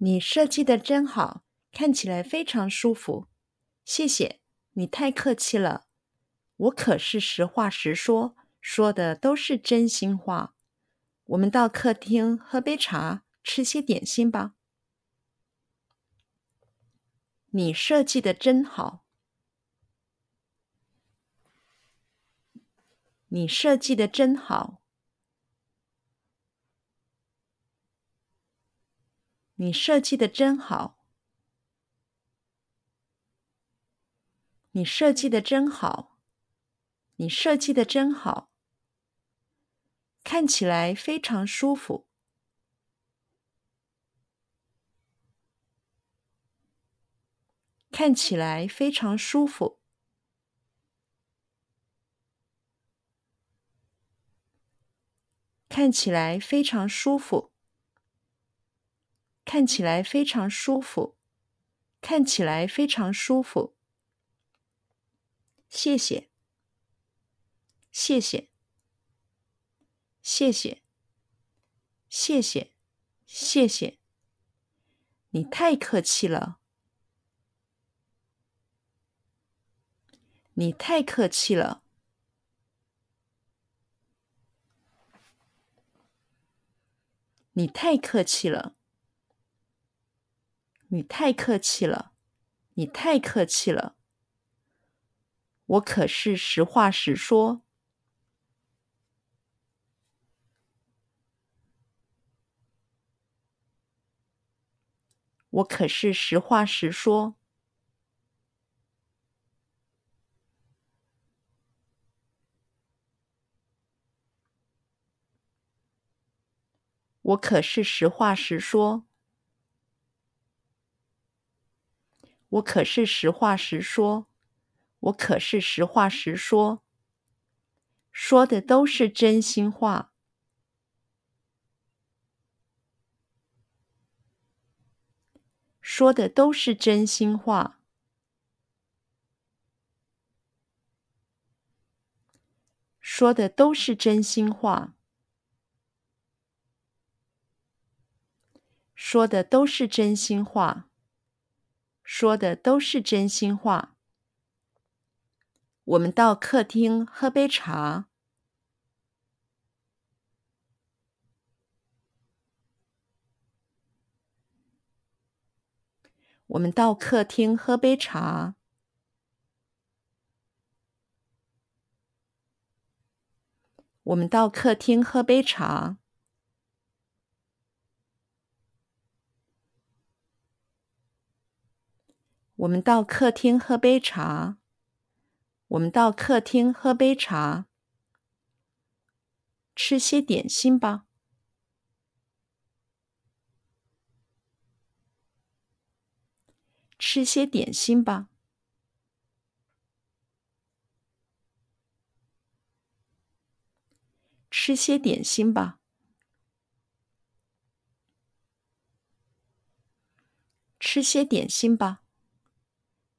你设计的真好，看起来非常舒服。谢谢，你太客气了。我可是实话实说，说的都是真心话。我们到客厅喝杯茶，吃些点心吧。你设计的真好。你设计的真好。你设计的真好，你设计的真好，你设计的真好，看起来非常舒服，看起来非常舒服，看起来非常舒服。看起来非常舒服，看起来非常舒服。谢谢，谢谢，谢谢，谢谢，谢谢。你太客气了，你太客气了，你太客气了。你太客气了，你太客气了。我可是实话实说，我可是实话实说，我可是实话实说。我可是实话实说，我可是实话实说，说的都是真心话，说的都是真心话，说的都是真心话，说的都是真心话。说的都是真心话。我们到客厅喝杯茶。我们到客厅喝杯茶。我们到客厅喝杯茶。我们到客厅喝杯茶。我们到客厅喝杯茶，吃些点心吧。吃些点心吧。吃些点心吧。吃些点心吧。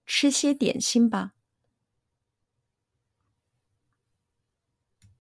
吃些点心吧。